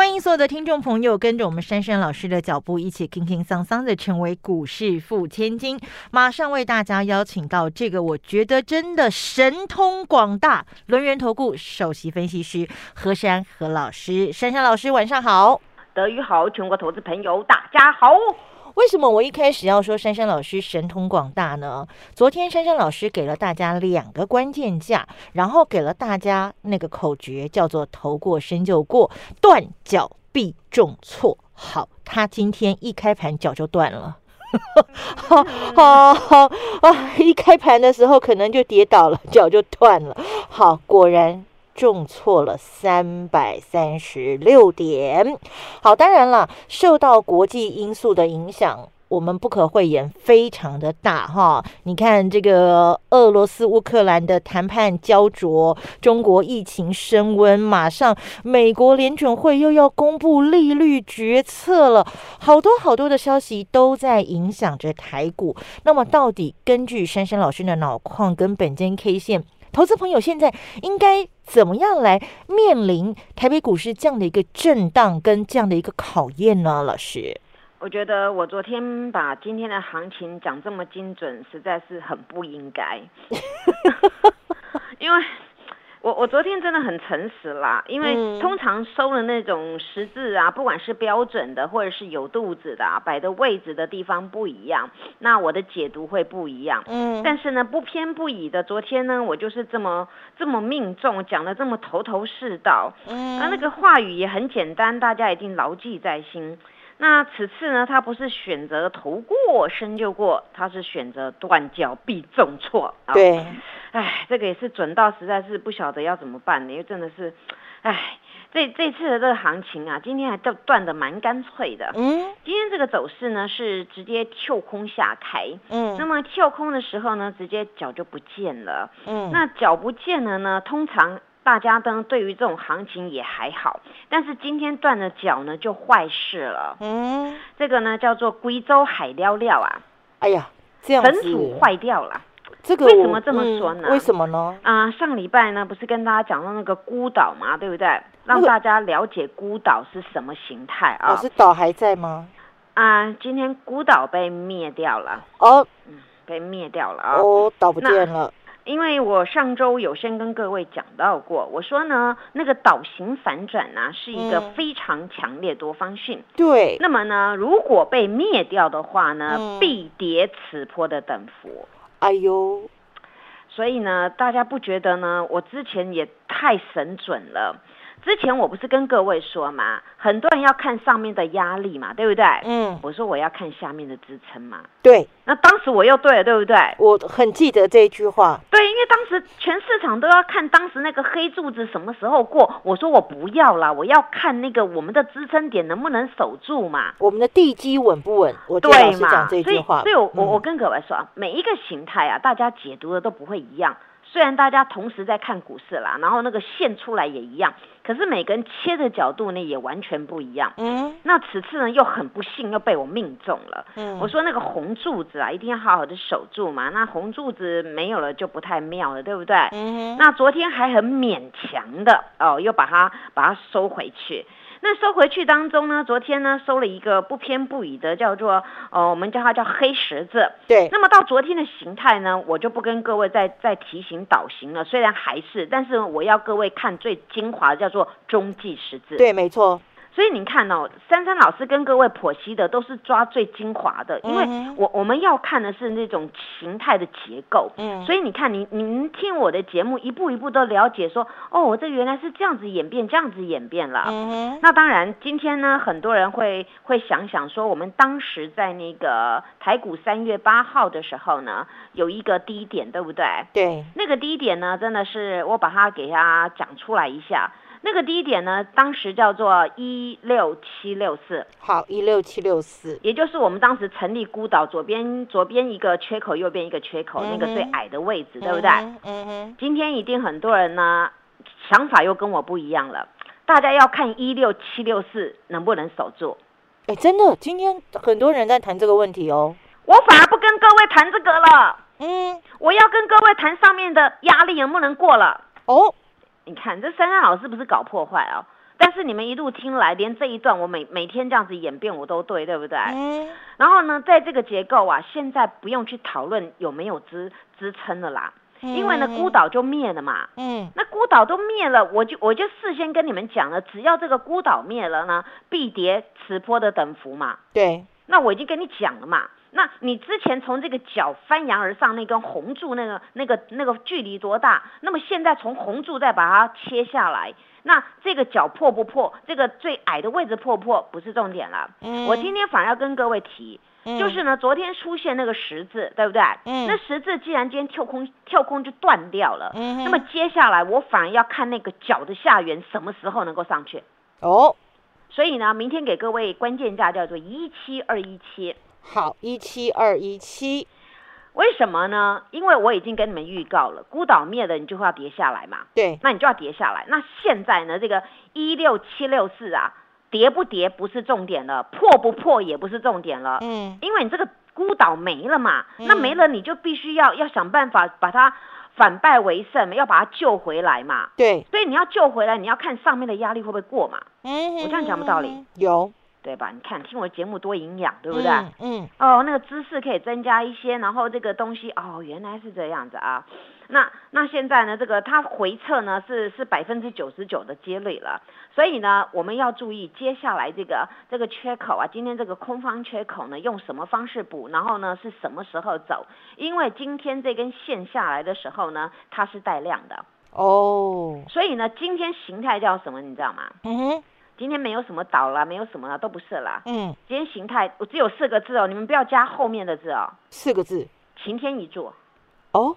欢迎所有的听众朋友跟着我们珊珊老师的脚步，一起轻轻桑桑的成为股市富千金。马上为大家邀请到这个，我觉得真的神通广大，轮源投顾首席分析师何珊何老师。珊珊老师，晚上好。德语好，全国投资朋友大家好。为什么我一开始要说珊珊老师神通广大呢？昨天珊珊老师给了大家两个关键价，然后给了大家那个口诀，叫做“头过身就过，断脚必重挫”。好，他今天一开盘脚就断了，好好好啊！一开盘的时候可能就跌倒了，脚就断了。好，果然。重挫了三百三十六点。好，当然了，受到国际因素的影响，我们不可讳言，非常的大哈。你看这个俄罗斯乌克兰的谈判焦灼，中国疫情升温，马上美国联准会又要公布利率决策了，好多好多的消息都在影响着台股。那么，到底根据珊珊老师的脑矿跟本间 K 线？投资朋友现在应该怎么样来面临台北股市这样的一个震荡跟这样的一个考验呢？老师，我觉得我昨天把今天的行情讲这么精准，实在是很不应该，因为。我我昨天真的很诚实啦，因为通常收的那种十字啊，不管是标准的或者是有肚子的，摆的位置的地方不一样，那我的解读会不一样。嗯，但是呢，不偏不倚的，昨天呢，我就是这么这么命中，讲的这么头头是道。嗯，那那个话语也很简单，大家一定牢记在心。那此次呢，他不是选择头过身就过，他是选择断脚必重挫。对。哎，这个也是准到实在是不晓得要怎么办，因为真的是，哎，这这次的这个行情啊，今天还断断的蛮干脆的。嗯，今天这个走势呢是直接跳空下开。嗯，那么跳空的时候呢，直接脚就不见了。嗯，那脚不见了呢，通常大家都对于这种行情也还好，但是今天断了脚呢就坏事了。嗯，这个呢叫做贵州海料料啊。哎呀，这样子，本土坏掉了。这个为什么这么说呢？为什么呢？啊，上礼拜呢不是跟大家讲到那个孤岛嘛，对不对？让大家了解孤岛是什么形态啊？是岛还在吗？啊，今天孤岛被灭掉了。哦，嗯，被灭掉了啊。哦，岛不见了。因为我上周有先跟各位讲到过，我说呢，那个岛型反转呢是一个非常强烈多方性。对。那么呢，如果被灭掉的话呢，必跌此坡的等幅。哎呦，所以呢，大家不觉得呢？我之前也太神准了。之前我不是跟各位说嘛，很多人要看上面的压力嘛，对不对？嗯，我说我要看下面的支撑嘛。对，那当时我又对了，对不对？我很记得这一句话。对，因为当时全市场都要看当时那个黑柱子什么时候过，我说我不要啦，我要看那个我们的支撑点能不能守住嘛，我们的地基稳不稳？我对嘛？这句话，所以，我我跟各位说啊，每一个形态啊，大家解读的都不会一样。虽然大家同时在看股市啦，然后那个线出来也一样，可是每个人切的角度呢也完全不一样。嗯，那此次呢又很不幸又被我命中了。嗯，我说那个红柱子啊，一定要好好的守住嘛。那红柱子没有了就不太妙了，对不对？嗯，那昨天还很勉强的哦，又把它把它收回去。那收回去当中呢，昨天呢收了一个不偏不倚的，叫做呃，我们叫它叫黑十字。对。那么到昨天的形态呢，我就不跟各位再再提醒导行了。虽然还是，但是我要各位看最精华的，叫做中继十字。对，没错。所以你看哦，珊珊老师跟各位剖析的都是抓最精华的，因为我我们要看的是那种形态的结构。嗯，所以你看，你您听我的节目，一步一步都了解说，哦，我这原来是这样子演变，这样子演变了。嗯那当然，今天呢，很多人会会想想说，我们当时在那个台股三月八号的时候呢，有一个低点，对不对？对。那个低点呢，真的是我把它给它讲出来一下。那个低点呢，当时叫做一六七六四，好，一六七六四，也就是我们当时成立孤岛左边左边一个缺口，右边一个缺口，那个最矮的位置，对不对？嗯哼。今天一定很多人呢想法又跟我不一样了。大家要看一六七六四能不能守住。哎，真的，今天很多人在谈这个问题哦。我反而不跟各位谈这个了。嗯，我要跟各位谈上面的压力能不能过了。哦，你看这珊珊老师不是搞破坏哦？但是你们一路听来，连这一段我每每天这样子演变我都对，对不对？嗯。然后呢，在这个结构啊，现在不用去讨论有没有支支撑的啦，因为呢孤岛就灭了嘛。嗯。那孤岛都灭了，我就我就事先跟你们讲了，只要这个孤岛灭了呢，必跌磁波的等幅嘛。对。那我已经跟你讲了嘛。那你之前从这个角翻扬而上那根红柱那个那个那个距离多大？那么现在从红柱再把它切下来，那这个角破不破？这个最矮的位置破不破？不是重点了。嗯。我今天反而要跟各位提，就是呢，昨天出现那个十字，对不对？嗯。那十字既然今天跳空跳空就断掉了，嗯。那么接下来我反而要看那个脚的下缘什么时候能够上去。哦。所以呢，明天给各位关键价叫做一七二一七。好，一七二一七，为什么呢？因为我已经跟你们预告了，孤岛灭了，你就会要跌下来嘛。对，那你就要跌下来。那现在呢，这个一六七六四啊，跌不跌不是重点了，破不破也不是重点了。嗯，因为你这个孤岛没了嘛，那没了你就必须要要想办法把它反败为胜，要把它救回来嘛。对，所以你要救回来，你要看上面的压力会不会过嘛。嗯，我这样讲不道理。有。对吧？你看听我节目多营养，对不对？嗯。哦，那个知识可以增加一些，然后这个东西哦，原来是这样子啊。那那现在呢，这个它回撤呢是是百分之九十九的接累了，所以呢我们要注意接下来这个这个缺口啊，今天这个空方缺口呢用什么方式补？然后呢是什么时候走？因为今天这根线下来的时候呢，它是带量的哦。所以呢今天形态叫什么？你知道吗？嗯哼。今天没有什么倒了，没有什么了，都不是啦。嗯，今天形态我只有四个字哦，你们不要加后面的字哦。四个字，晴天一柱。哦，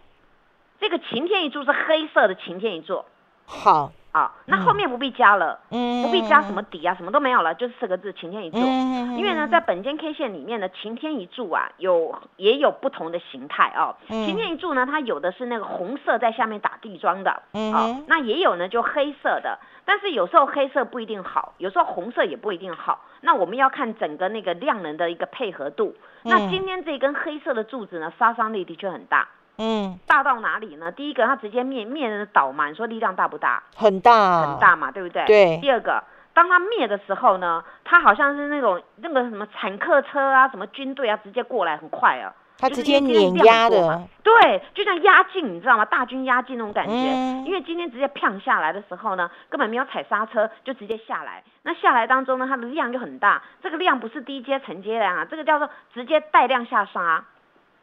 这个晴天一柱是黑色的晴天一柱。好。啊，那后面不必加了，不必加什么底啊，什么都没有了，就是四个字晴天一柱。因为呢，在本间 K 线里面呢晴天一柱啊，有也有不同的形态哦。晴天一柱呢，它有的是那个红色在下面打地桩的，啊，那也有呢就黑色的，但是有时候黑色不一定好，有时候红色也不一定好。那我们要看整个那个量能的一个配合度。那今天这根黑色的柱子呢，杀伤力的确很大。嗯，大到哪里呢？第一个，它直接灭灭人的岛嘛，你说力量大不大？很大，很大嘛，对不对？对。第二个，当它灭的时候呢，它好像是那种那个什么坦克车啊，什么军队啊，直接过来很快啊，它直接碾压的，对，就像压境，你知道吗？大军压境那种感觉。因为今天直接砰下来的时候呢，根本没有踩刹车，就直接下来。那下来当中呢，它的量就很大，这个量不是低阶承接量啊，这个叫做直接带量下杀。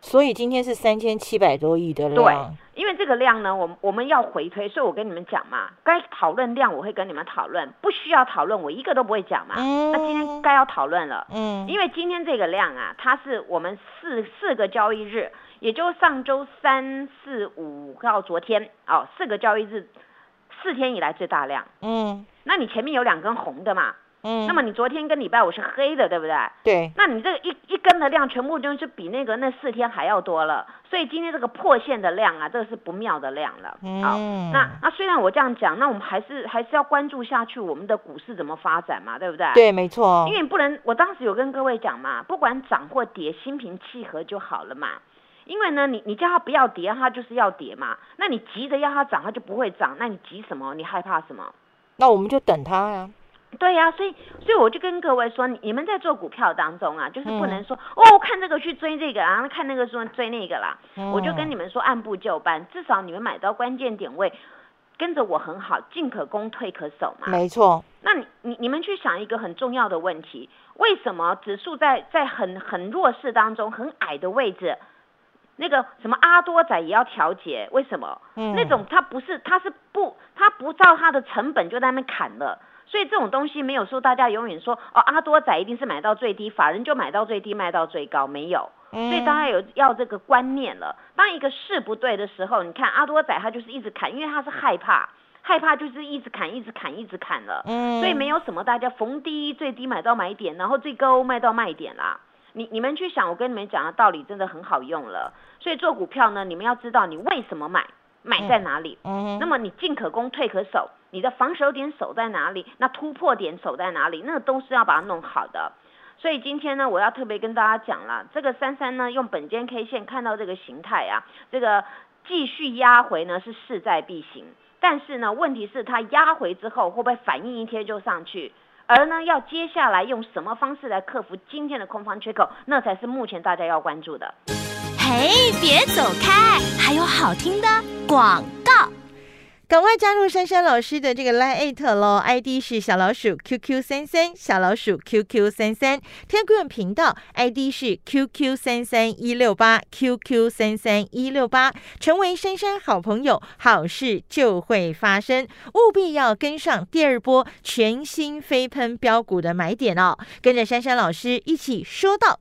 所以今天是三千七百多亿的量。对，因为这个量呢，我我们要回推，所以我跟你们讲嘛，该讨论量我会跟你们讨论，不需要讨论我一个都不会讲嘛。嗯。那今天该要讨论了。嗯。因为今天这个量啊，它是我们四四个交易日，也就上周三四五到昨天哦，四个交易日，四天以来最大量。嗯。那你前面有两根红的嘛？嗯，那么你昨天跟礼拜五是黑的，对不对？对。那你这个一一根的量，全部就是比那个那四天还要多了，所以今天这个破线的量啊，这个是不妙的量了。嗯。那那虽然我这样讲，那我们还是还是要关注下去我们的股市怎么发展嘛，对不对？对，没错。因为你不能，我当时有跟各位讲嘛，不管涨或跌，心平气和就好了嘛。因为呢，你你叫它不要跌，它就是要跌嘛。那你急着要它涨，它就不会涨。那你急什么？你害怕什么？那我们就等它呀。对呀，所以所以我就跟各位说，你们在做股票当中啊，就是不能说哦，看这个去追这个，然后看那个说追那个啦。我就跟你们说，按部就班，至少你们买到关键点位，跟着我很好，进可攻，退可守嘛。没错。那你你你们去想一个很重要的问题，为什么指数在在很很弱势当中，很矮的位置，那个什么阿多仔也要调节？为什么？嗯。那种它不是，它是不，它不照它的成本就在那边砍了。所以这种东西没有说大家永远说哦，阿多仔一定是买到最低，法人就买到最低，卖到最高，没有。所以大家有要这个观念了。当一个势不对的时候，你看阿多仔他就是一直砍，因为他是害怕，害怕就是一直砍，一直砍，一直砍了。嗯。所以没有什么大家逢低最低买到买点，然后最高卖到卖点啦。你你们去想，我跟你们讲的道理真的很好用了。所以做股票呢，你们要知道你为什么买。买在哪里？嗯，那么你进可攻，退可守，你的防守点守在哪里？那突破点守在哪里？那都是要把它弄好的。所以今天呢，我要特别跟大家讲了，这个三三呢，用本间 K 线看到这个形态啊，这个继续压回呢是势在必行，但是呢，问题是它压回之后会不会反应一天就上去？而呢，要接下来用什么方式来克服今天的空方缺口，那才是目前大家要关注的。嘿，别走开，还有好听的广。赶快加入珊珊老师的这个 Line at 喽，ID 是小老鼠 QQ 三三，小老鼠 QQ 三三，Telegram 频道 ID 是 QQ 三三一六八，QQ 三三一六八，成为珊珊好朋友，好事就会发生，务必要跟上第二波全新飞喷标股的买点哦，跟着珊珊老师一起说到。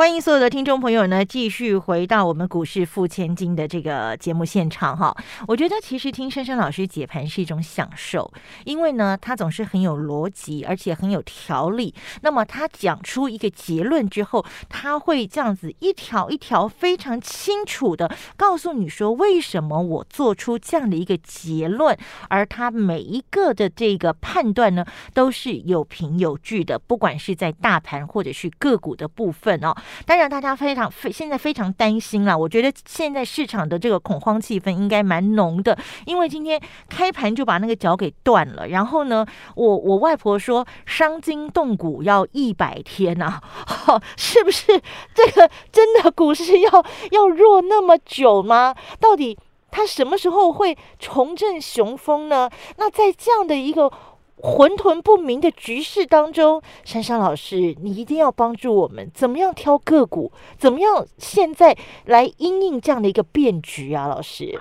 欢迎所有的听众朋友呢，继续回到我们股市付千金的这个节目现场哈。我觉得其实听珊珊老师解盘是一种享受，因为呢，他总是很有逻辑，而且很有条理。那么他讲出一个结论之后，他会这样子一条一条非常清楚的告诉你说，为什么我做出这样的一个结论，而他每一个的这个判断呢，都是有凭有据的，不管是在大盘或者是个股的部分哦。当然，大家非常非现在非常担心了。我觉得现在市场的这个恐慌气氛应该蛮浓的，因为今天开盘就把那个脚给断了。然后呢，我我外婆说伤筋动骨要一百天呐，是不是这个真的股市要要弱那么久吗？到底它什么时候会重振雄风呢？那在这样的一个。混沌不明的局势当中，珊珊老师，你一定要帮助我们，怎么样挑个股？怎么样现在来因应这样的一个变局啊？老师，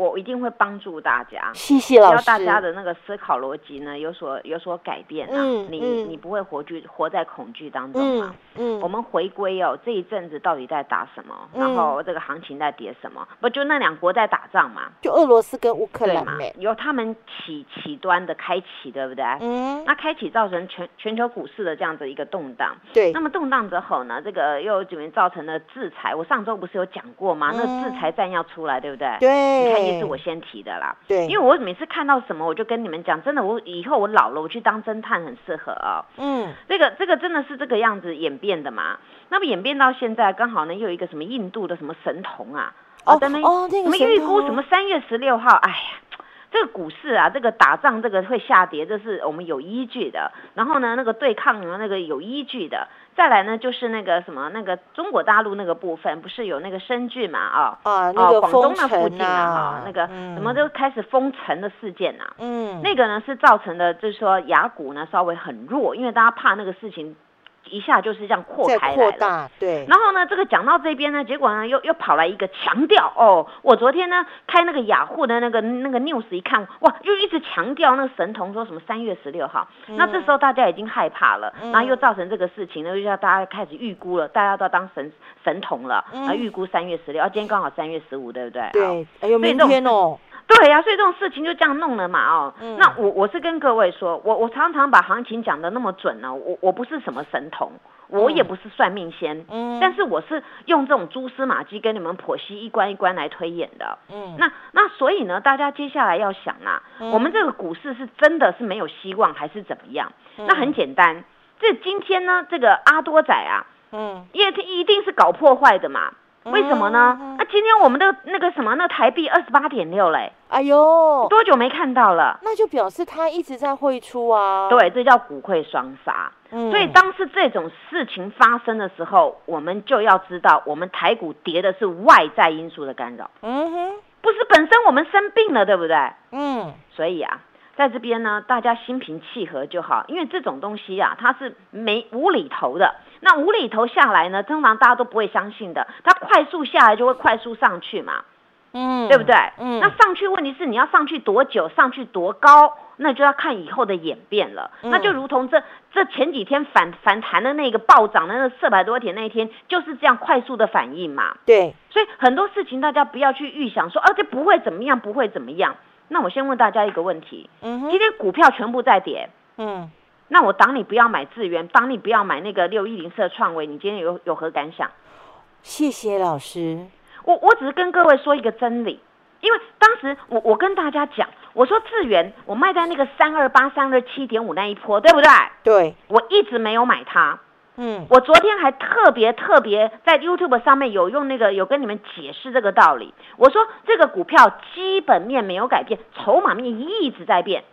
我一定会帮助大家，谢谢老师。大家的那个思考逻辑呢有所有所改变啊，你你不会活惧活在恐惧当中嘛？嗯，我们回归哦，这一阵子到底在打什么？然后这个行情在跌什么？不就那两国在打仗嘛？就俄罗斯跟乌克兰嘛？由他们起起端的开启，对不对？嗯，那开启造成全全球股市的这样子一个动荡。对，那么动荡之后呢，这个又怎么造成了制裁？我上周不是有讲过吗？那个制裁战要出来，对不对？对，你看。是我先提的啦，对，因为我每次看到什么，我就跟你们讲，真的，我以后我老了，我去当侦探很适合啊。嗯，这个这个真的是这个样子演变的嘛？那么演变到现在，刚好呢又有一个什么印度的什么神童啊，哦，哦，什么预估什么三月十六号，哎呀，这个股市啊，这个打仗这个会下跌，这是我们有依据的。然后呢，那个对抗呢，那个有依据的。再来呢，就是那个什么，那个中国大陆那个部分，不是有那个深圳嘛？啊啊，那个广东那附近啊，哈，那个什么都开始封城的事件呐。嗯，那个呢是造成的，就是说雅股呢稍微很弱，因为大家怕那个事情。一下就是这样扩开来了，对。然后呢，这个讲到这边呢，结果呢又又跑来一个强调哦，我昨天呢开那个雅虎的那个那个 news 一看，哇，又一直强调那个神童说什么三月十六号。那这时候大家已经害怕了，然后又造成这个事情呢，又叫大家开始预估了，大家都要当神神童了，啊，预估三月十六，啊，今天刚好三月十五，对不对？对，哎呦，明天哦。对呀，所以这种事情就这样弄了嘛，哦，那我我是跟各位说，我我常常把行情讲的那么准呢，我我不是什么神童，我也不是算命仙，嗯，但是我是用这种蛛丝马迹跟你们剖析一关一关来推演的，嗯，那那所以呢，大家接下来要想啊，我们这个股市是真的是没有希望还是怎么样？那很简单，这今天呢，这个阿多仔啊，嗯，也一定是搞破坏的嘛。为什么呢？那今天我们的那个什么，那台币二十八点六嘞，哎呦，多久没看到了？那就表示它一直在汇出啊。对，这叫股汇双杀。所以当是这种事情发生的时候，我们就要知道，我们台股跌的是外在因素的干扰。嗯哼，不是本身我们生病了，对不对？嗯，所以啊。在这边呢，大家心平气和就好，因为这种东西啊，它是没无厘头的。那无厘头下来呢，通常大家都不会相信的。它快速下来就会快速上去嘛。嗯，对不对？嗯，那上去问题是你要上去多久，上去多高，那就要看以后的演变了。那就如同这这前几天反反弹的那个暴涨的那四百多点那一天，就是这样快速的反应嘛。对，所以很多事情大家不要去预想说，啊，这不会怎么样，不会怎么样。那我先问大家一个问题，嗯，今天股票全部在跌，嗯。那我当你不要买智源，当你不要买那个六一零四创维，你今天有有何感想？谢谢老师。我我只是跟各位说一个真理，因为当时我我跟大家讲，我说智源我卖在那个三二八三二七点五那一波，对不对？对。我一直没有买它。嗯。我昨天还特别特别在 YouTube 上面有用那个有跟你们解释这个道理。我说这个股票基本面没有改变，筹码面一直在变。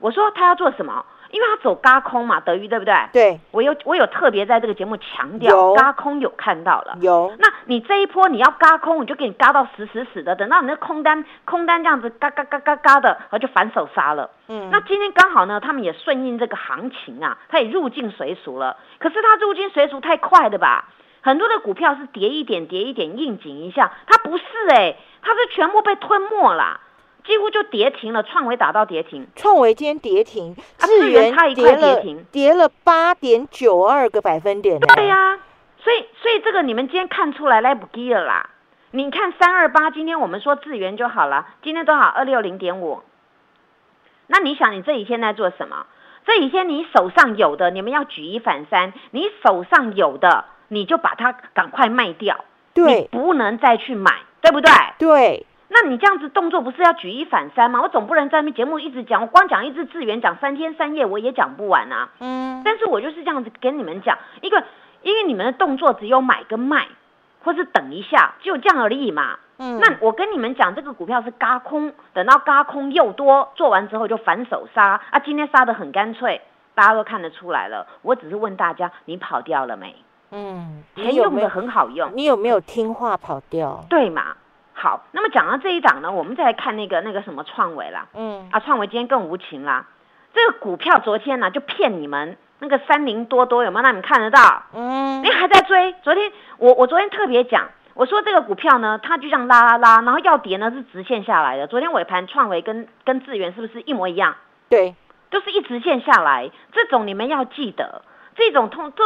我说他要做什么？因为它走嘎空嘛，德裕对不对？对，我有我有特别在这个节目强调，嘎空有看到了。有，那你这一波你要嘎空，我就给你嘎到死死死的，等到你那空单空单这样子嘎嘎嘎嘎嘎的，然后就反手杀了。嗯，那今天刚好呢，他们也顺应这个行情啊，他也入境随俗了。可是他入境随俗太快的吧？很多的股票是跌一点跌一点应景一下，它不是哎，它是全部被吞没了。几乎就跌停了，创维打到跌停，创维今天跌停，智源差一块跌停，跌了八点九二个百分点。对呀，所以所以这个你们今天看出来来不及了啦。你看三二八，今天我们说智源就好了，今天多少？二六零点五。那你想，你这几天在做什么？这几天你手上有的，你们要举一反三，你手上有的，你就把它赶快卖掉，对，不能再去买，对不对？对。那你这样子动作不是要举一反三吗？我总不能在那节目一直讲，我光讲一只资源讲三天三夜我也讲不完啊。嗯。但是我就是这样子跟你们讲，一个因为你们的动作只有买跟卖，或是等一下，就这样而已嘛。嗯。那我跟你们讲，这个股票是嘎空，等到嘎空又多，做完之后就反手杀啊。今天杀的很干脆，大家都看得出来了。我只是问大家，你跑掉了没？嗯。钱用的很好用，你有没有听话跑掉？对嘛？好，那么讲到这一档呢，我们再来看那个那个什么创维啦，嗯，啊，创维今天更无情啦，这个股票昨天呢就骗你们那个三零多多有没有让你们看得到？嗯，你还在追？昨天我我昨天特别讲，我说这个股票呢，它就像拉拉拉，然后要跌呢是直线下来的。昨天尾盘创维跟跟智源是不是一模一样？对，都是一直线下来。这种你们要记得，这种通这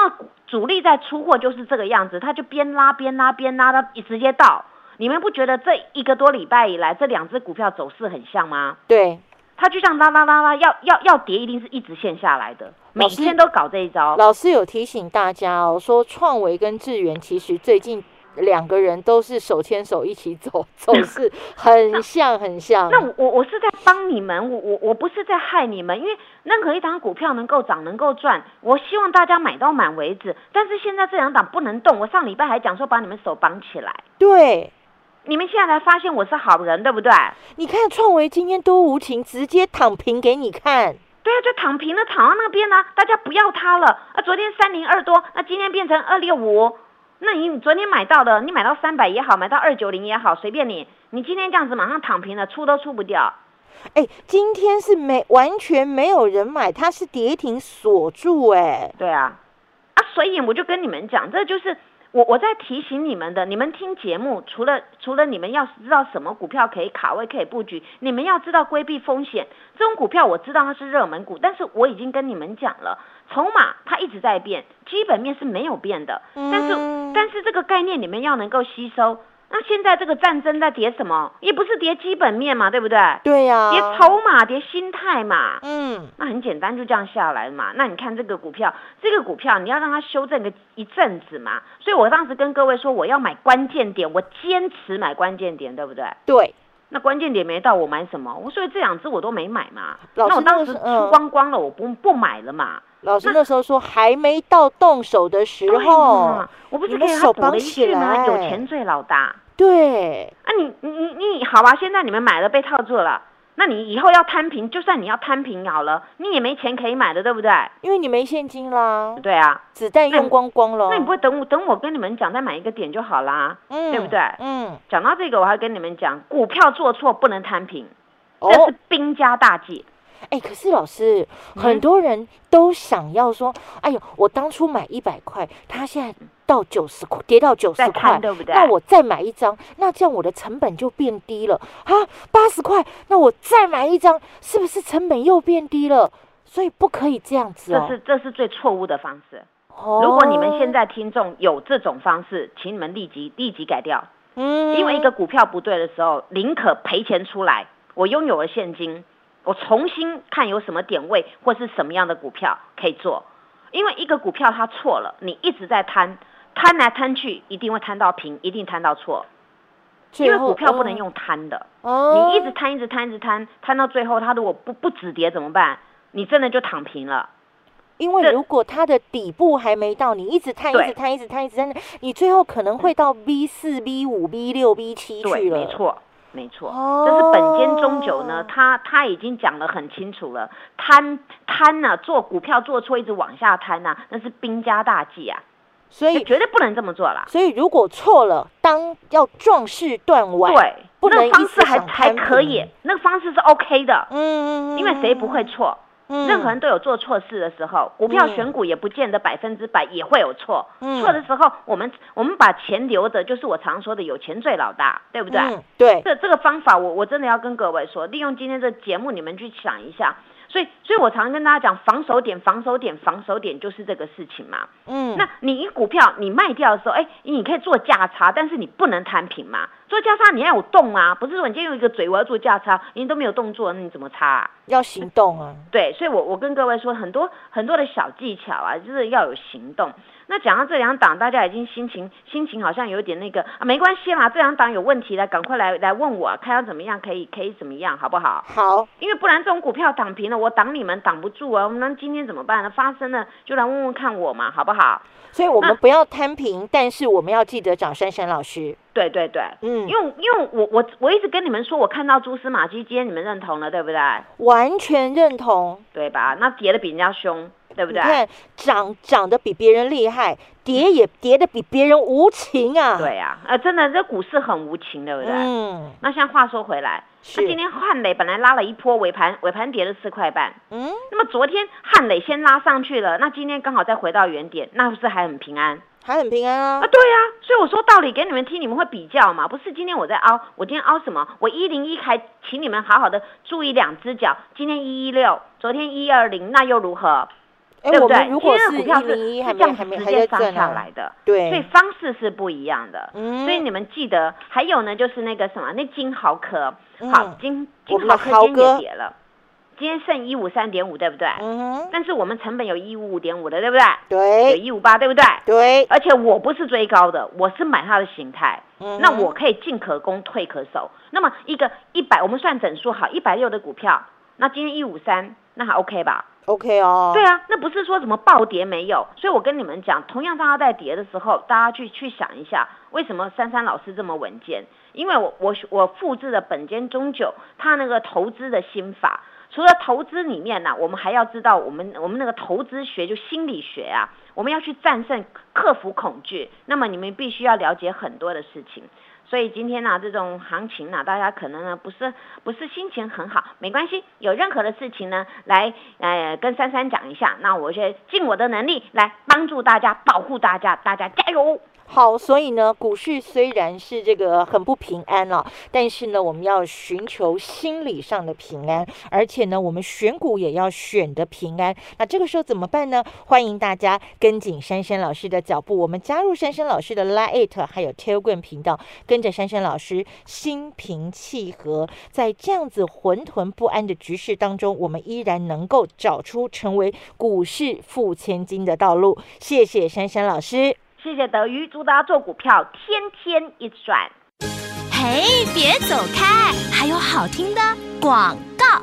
主力在出货就是这个样子，它就边拉边拉边拉到直接到。你们不觉得这一个多礼拜以来，这两只股票走势很像吗？对，它就像拉拉拉拉，要要要跌，一定是一直线下来的，每天都搞这一招。老师有提醒大家哦，说创维跟智源其实最近两个人都是手牵手一起走，走势很像很像。那我我是在帮你们，我我我不是在害你们，因为任何一档股票能够涨能够赚，我希望大家买到满为止。但是现在这两档不能动，我上礼拜还讲说把你们手绑起来。对。你们现在才发现我是好人，对不对？你看创维今天多无情，直接躺平给你看。对啊，就躺平了，躺到那边呢，大家不要它了。啊，昨天三零二多，那今天变成二六五。那你昨天买到的，你买到三百也好，买到二九零也好，随便你。你今天这样子马上躺平了，出都出不掉。哎，今天是没完全没有人买，它是跌停锁住。哎，对啊，啊，所以我就跟你们讲，这就是。我我在提醒你们的，你们听节目，除了除了你们要知道什么股票可以卡位可以布局，你们要知道规避风险。这种股票我知道它是热门股，但是我已经跟你们讲了，筹码它一直在变，基本面是没有变的。但是但是这个概念你们要能够吸收。那现在这个战争在跌什么？也不是跌基本面嘛，对不对？对呀，跌筹码，跌心态嘛。嗯，那很简单，就这样下来嘛。那你看这个股票，这个股票你要让它修正个一阵子嘛。所以我当时跟各位说，我要买关键点，我坚持买关键点，对不对？对。那关键点没到，我买什么？我所以这两只我都没买嘛。那我当时出光光了，我不不买了嘛。老师那时候说还没到动手的时候，我不是给他补了一句吗，有钱最老大。对，啊，你你你好吧，现在你们买了被套住了，那你以后要摊平，就算你要摊平好了，你也没钱可以买的，对不对？因为你没现金啦。对啊，子弹用光光了。那你不会等我等我跟你们讲，再买一个点就好啦，嗯，对不对？嗯，讲到这个，我还跟你们讲，股票做错不能摊平，这是兵家大忌。哎，可是老师，很多人都想要说，哎呦，我当初买一百块，它现在到九十块，跌到九十块，对不对？那我再买一张，那这样我的成本就变低了啊，八十块，那我再买一张，是不是成本又变低了？所以不可以这样子哦，这是这是最错误的方式。如果你们现在听众有这种方式，请你们立即立即改掉。嗯，因为一个股票不对的时候，宁可赔钱出来，我拥有了现金，我重新看有什么点位或是什么样的股票可以做。因为一个股票它错了，你一直在摊，摊来摊去，一定会摊到平，一定摊到错。因为股票不能用摊的，哦你一直摊，一直摊，一直摊，摊到最后，它如果不不止跌怎么办？你真的就躺平了。因为如果它的底部还没到，你一直探，一直探，一直探，一直探，你最后可能会到 B 四、B 五、B 六、B 七去了。没错，没错，但是本间中九呢，他他已经讲得很清楚了。贪贪呢，做股票做错，一直往下贪呐，那是兵家大忌啊。所以绝对不能这么做了。所以如果错了，当要壮士断腕，对，不能方式还还可以，那个方式是 OK 的。嗯嗯嗯，因为谁不会错？任何人都有做错事的时候，股票选股也不见得百分之百也会有错。错的时候，我们我们把钱留着，就是我常说的有钱最老大，对不对？对。这这个方法，我我真的要跟各位说，利用今天这节目，你们去想一下。所以，所以我常跟大家讲，防守点，防守点，防守点，就是这个事情嘛。嗯，那你股票你卖掉的时候，哎，你可以做价差，但是你不能摊平嘛。做价差你要有动啊，不是说你今天用一个嘴我要做价差，你都没有动作，那你怎么差？啊要行动啊。对，所以我我跟各位说很多很多的小技巧啊，就是要有行动。那讲到这两档，大家已经心情心情好像有点那个啊，没关系啦，这两档有问题的，赶快来来问我，看要怎么样可以可以怎么样，好不好？好，因为不然这种股票挡平了，我挡你们挡不住啊，那今天怎么办呢？发生了就来问问看我嘛，好不好？所以我们不要摊平，但是我们要记得找珊珊老师。对对对，嗯，因为因为我我我一直跟你们说，我看到蛛丝马迹，今天你们认同了，对不对？完全认同，对吧？那跌的比人家凶。对不对？你看涨涨得比别人厉害，跌也跌得比别人无情啊！对呀，啊，真的这股市很无情，对不对？嗯。那像话说回来，那今天汉磊本来拉了一波尾盘，尾盘跌了四块半。嗯。那么昨天汉磊先拉上去了，那今天刚好再回到原点，那不是还很平安？还很平安啊！啊，对呀。所以我说道理给你们听，你们会比较嘛？不是今天我在凹，我今天凹什么？我一零一还请你们好好的注意两只脚，今天一一六，昨天一二零，那又如何？对不对？今天的股票是是这样直接上下来的，对，所以方式是不一样的。嗯，所以你们记得，还有呢，就是那个什么，那金豪科，好金金豪科今天也跌了，今天剩一五三点五，对不对？嗯但是我们成本有一五五点五的，对不对？对。有一五八，对不对？对。而且我不是追高的，我是买它的形态。嗯。那我可以进可攻，退可守。那么一个一百，我们算整数好，一百六的股票，那今天一五三，那还 OK 吧？OK 哦，对啊，那不是说什么暴跌没有，所以我跟你们讲，同样大家在跌的时候，大家去去想一下，为什么珊珊老师这么稳健？因为我我我复制了本间中九他那个投资的心法，除了投资里面呢，我们还要知道我们我们那个投资学就心理学啊，我们要去战胜克服恐惧，那么你们必须要了解很多的事情。所以今天呢，这种行情呢，大家可能呢不是不是心情很好，没关系，有任何的事情呢，来呃跟珊珊讲一下，那我就尽我的能力来帮助大家，保护大家，大家加油。好，所以呢，股市虽然是这个很不平安了，但是呢，我们要寻求心理上的平安，而且呢，我们选股也要选的平安。那这个时候怎么办呢？欢迎大家跟紧珊珊老师的脚步，我们加入珊珊老师的 Lite 还有 Telegram 频道，跟着珊珊老师心平气和，在这样子混沌不安的局势当中，我们依然能够找出成为股市富千金的道路。谢谢珊珊老师。谢谢德瑜，祝大家做股票天天一赚。嘿，别走开，还有好听的广告。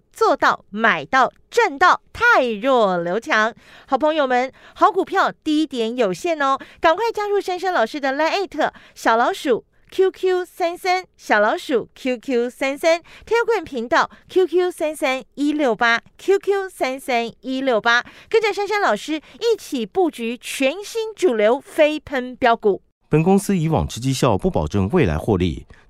做到买到赚到，太弱留强。好朋友们，好股票低点有限哦，赶快加入珊珊老师的 Line 小老鼠 QQ 三三小老鼠 QQ 三三天棍频道 QQ 三三一六八 QQ 三三一六八，跟着珊珊老师一起布局全新主流飞喷标股。本公司以往之绩效不保证未来获利，